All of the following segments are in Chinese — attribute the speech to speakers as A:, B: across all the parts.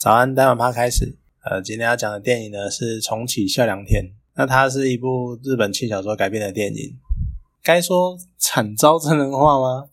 A: 早安，待晚趴开始。呃，今天要讲的电影呢是《重启笑良田》，那它是一部日本轻小说改编的电影。该说惨遭真人化吗？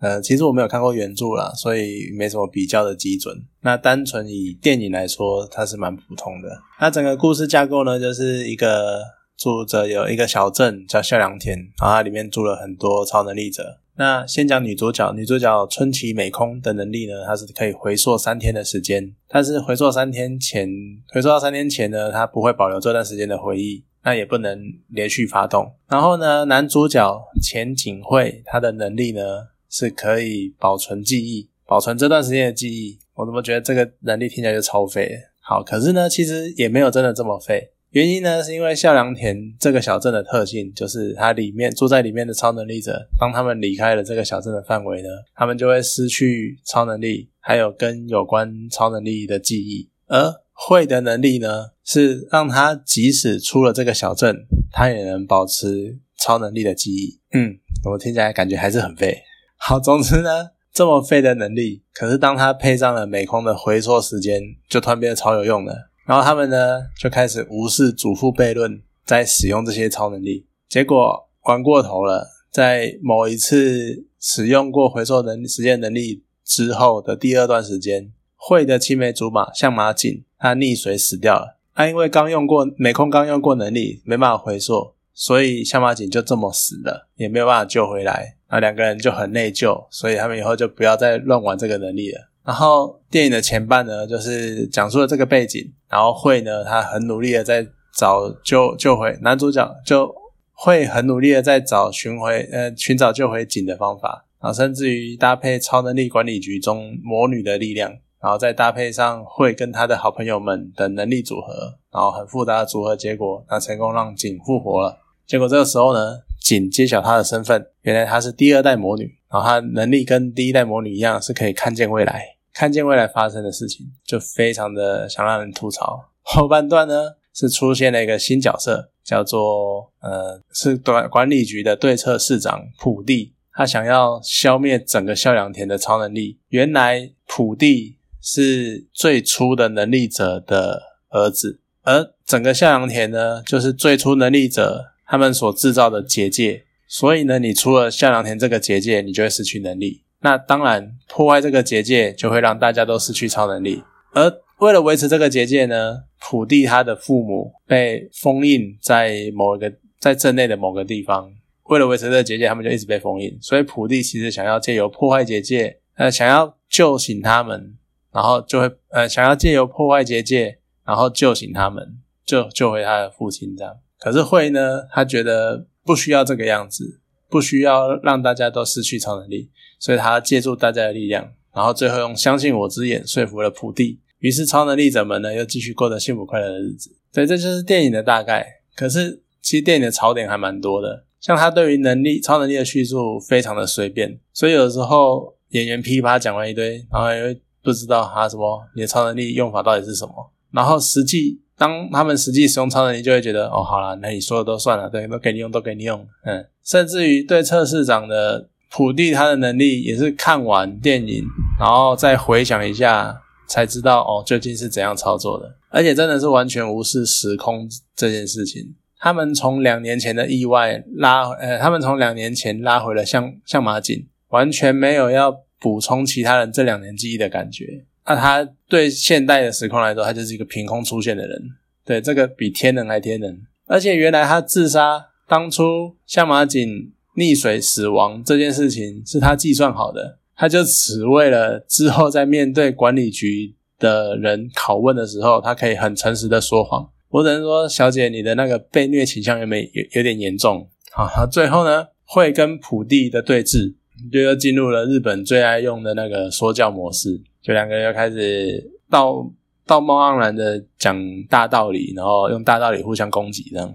A: 呃，其实我没有看过原著啦，所以没什么比较的基准。那单纯以电影来说，它是蛮普通的。那整个故事架构呢，就是一个住着有一个小镇叫笑良田，然后它里面住了很多超能力者。那先讲女主角，女主角春崎美空的能力呢，她是可以回溯三天的时间，但是回溯三天前，回溯到三天前呢，她不会保留这段时间的回忆，那也不能连续发动。然后呢，男主角前景惠他的能力呢，是可以保存记忆，保存这段时间的记忆。我怎么觉得这个能力听起来就超废？好，可是呢，其实也没有真的这么废。原因呢，是因为笑良田这个小镇的特性，就是它里面住在里面的超能力者，当他们离开了这个小镇的范围呢，他们就会失去超能力，还有跟有关超能力的记忆。而会的能力呢，是让他即使出了这个小镇，他也能保持超能力的记忆。嗯，我听起来感觉还是很废。好，总之呢，这么废的能力，可是当他配上了美空的回缩时间，就突然变得超有用了。然后他们呢就开始无视祖父悖论，在使用这些超能力，结果玩过头了。在某一次使用过回收能时间能力之后的第二段时间，会的青梅竹马向马景他溺水死掉了。他因为刚用过美空刚用过能力，没办法回溯，所以向马景就这么死了，也没有办法救回来。啊两个人就很内疚，所以他们以后就不要再乱玩这个能力了。然后电影的前半呢，就是讲述了这个背景。然后会呢，他很努力的在找救救回男主角，就会很努力的在找寻回呃寻找救回景的方法。然后甚至于搭配超能力管理局中魔女的力量，然后再搭配上会跟他的好朋友们的能力组合，然后很复杂的组合结果，那成功让景复活了。结果这个时候呢，景揭晓他的身份，原来她是第二代魔女，然后她能力跟第一代魔女一样，是可以看见未来。看见未来发生的事情，就非常的想让人吐槽。后半段呢，是出现了一个新角色，叫做呃，是管管理局的对策市长普地，他想要消灭整个孝良田的超能力。原来普地是最初的能力者的儿子，而整个孝良田呢，就是最初能力者他们所制造的结界。所以呢，你除了孝良田这个结界，你就会失去能力。那当然，破坏这个结界就会让大家都失去超能力。而为了维持这个结界呢，普地他的父母被封印在某一个在镇内的某个地方。为了维持这个结界，他们就一直被封印。所以普地其实想要借由破坏结界，呃，想要救醒他们，然后就会呃想要借由破坏结界，然后救醒他们，救救回他的父亲这样。可是会呢，他觉得不需要这个样子，不需要让大家都失去超能力。所以他借助大家的力量，然后最后用相信我之言说服了普地，于是超能力者们呢又继续过着幸福快乐的日子。所以这就是电影的大概。可是其实电影的槽点还蛮多的，像他对于能力、超能力的叙述非常的随便，所以有时候演员噼啪讲完一堆，然后又不知道他什么你的超能力用法到底是什么，然后实际当他们实际使用超能力，就会觉得哦，好了，那你说的都算了，对，都给你用，都给你用，嗯，甚至于对测试长的。普地他的能力也是看完电影，然后再回想一下，才知道哦究竟是怎样操作的。而且真的是完全无视时空这件事情。他们从两年前的意外拉，呃，他们从两年前拉回了向向马景，完全没有要补充其他人这两年记忆的感觉。那他对现代的时空来说，他就是一个凭空出现的人。对，这个比天人还天人。而且原来他自杀当初向马井。溺水死亡这件事情是他计算好的，他就只为了之后在面对管理局的人拷问的时候，他可以很诚实的说谎。我只能说，小姐，你的那个被虐倾向有没有有点严重？好，最后呢，会跟普地的对峙，就又进入了日本最爱用的那个说教模式，就两个人又开始道道貌岸然的讲大道理，然后用大道理互相攻击这样。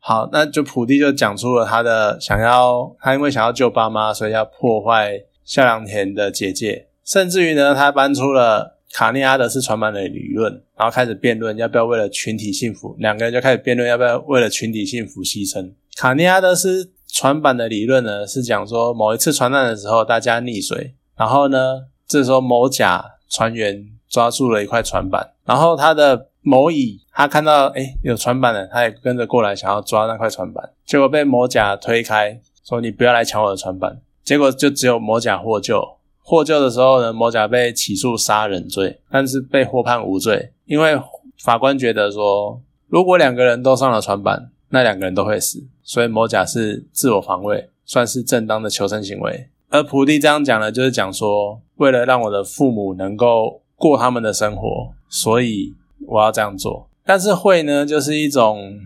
A: 好，那就普地就讲出了他的想要，他因为想要救爸妈，所以要破坏孝良田的结界，甚至于呢，他搬出了卡尼阿德斯传版的理论，然后开始辩论要不要为了群体幸福，两个人就开始辩论要不要为了群体幸福牺牲。卡尼阿德斯传版的理论呢，是讲说某一次传难的时候，大家溺水，然后呢，这时候某甲船员抓住了一块船板，然后他的某乙他看到哎有船板了，他也跟着过来想要抓那块船板，结果被某甲推开，说你不要来抢我的船板。结果就只有某甲获救，获救的时候呢，某甲被起诉杀人罪，但是被获判无罪，因为法官觉得说，如果两个人都上了船板，那两个人都会死，所以某甲是自我防卫，算是正当的求生行为。而普地这样讲呢，就是讲说，为了让我的父母能够过他们的生活，所以我要这样做。但是会呢，就是一种。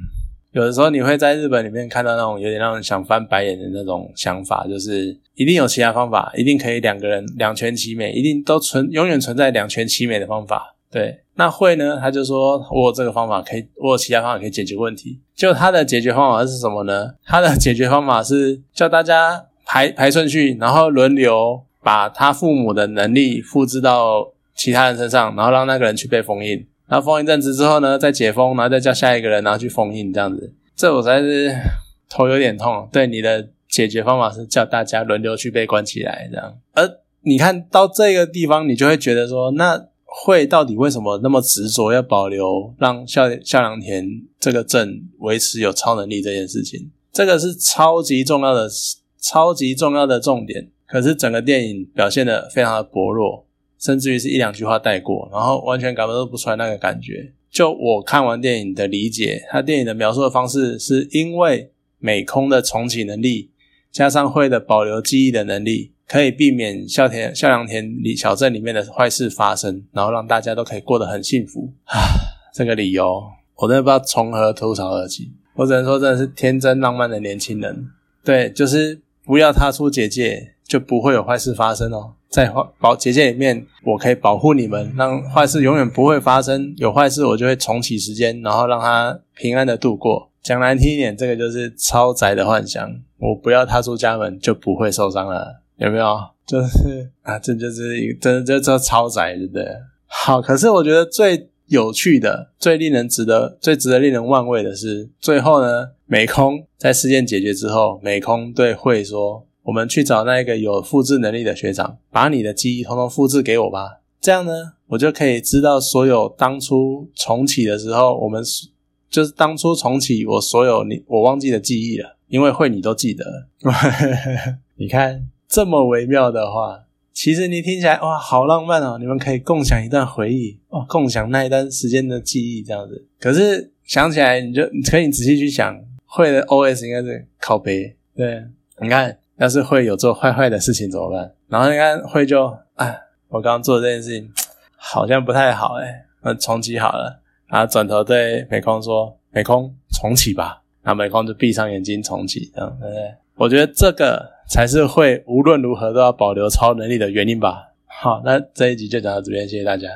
A: 有的时候你会在日本里面看到那种有点让人想翻白眼的那种想法，就是一定有其他方法，一定可以两个人两全其美，一定都存永远存在两全其美的方法。对，那会呢？他就说我有这个方法可以，我有其他方法可以解决问题。就他的解决方法是什么呢？他的解决方法是叫大家排排顺序，然后轮流把他父母的能力复制到其他人身上，然后让那个人去被封印。然后封一阵子之后呢，再解封，然后再叫下一个人，然后去封印这样子。这我实在是头有点痛。对你的解决方法是叫大家轮流去被关起来这样。而你看到这个地方，你就会觉得说，那会到底为什么那么执着要保留让孝孝良田这个镇维持有超能力这件事情？这个是超级重要的、超级重要的重点。可是整个电影表现的非常的薄弱。甚至于是一两句话带过，然后完全感受不出来那个感觉。就我看完电影的理解，他电影的描述的方式，是因为美空的重启能力，加上会的保留记忆的能力，可以避免孝田孝良田里小镇里面的坏事发生，然后让大家都可以过得很幸福啊！这个理由，我真的不知道从何吐槽而起。我只能说，真的是天真浪漫的年轻人。对，就是不要踏出结界，就不会有坏事发生哦。在保结界里面，我可以保护你们，让坏事永远不会发生。有坏事，我就会重启时间，然后让他平安的度过。讲难听一点，这个就是超宅的幻想。我不要踏出家门，就不会受伤了，有没有？就是啊，这就是一个真的就叫超宅，对不对？好，可是我觉得最有趣的、最令人值得、最值得令人玩味的是，最后呢，美空在事件解决之后，美空对会说。我们去找那个有复制能力的学长，把你的记忆统统复制给我吧。这样呢，我就可以知道所有当初重启的时候，我们就是当初重启我所有你我忘记的记忆了。因为会你都记得，你看这么微妙的话，其实你听起来哇，好浪漫哦！你们可以共享一段回忆哦，共享那一段时间的记忆，这样子。可是想起来，你就可以仔细去想，会的 OS 应该是靠背。对，你看。要是会有做坏坏的事情怎么办？然后你看会就，哎，我刚刚做的这件事情好像不太好，哎，那重启好了。然后转头对美空说：“美空，重启吧。”然后美空就闭上眼睛重启，这样对不对？我觉得这个才是会无论如何都要保留超能力的原因吧。好，那这一集就讲到这边，谢谢大家。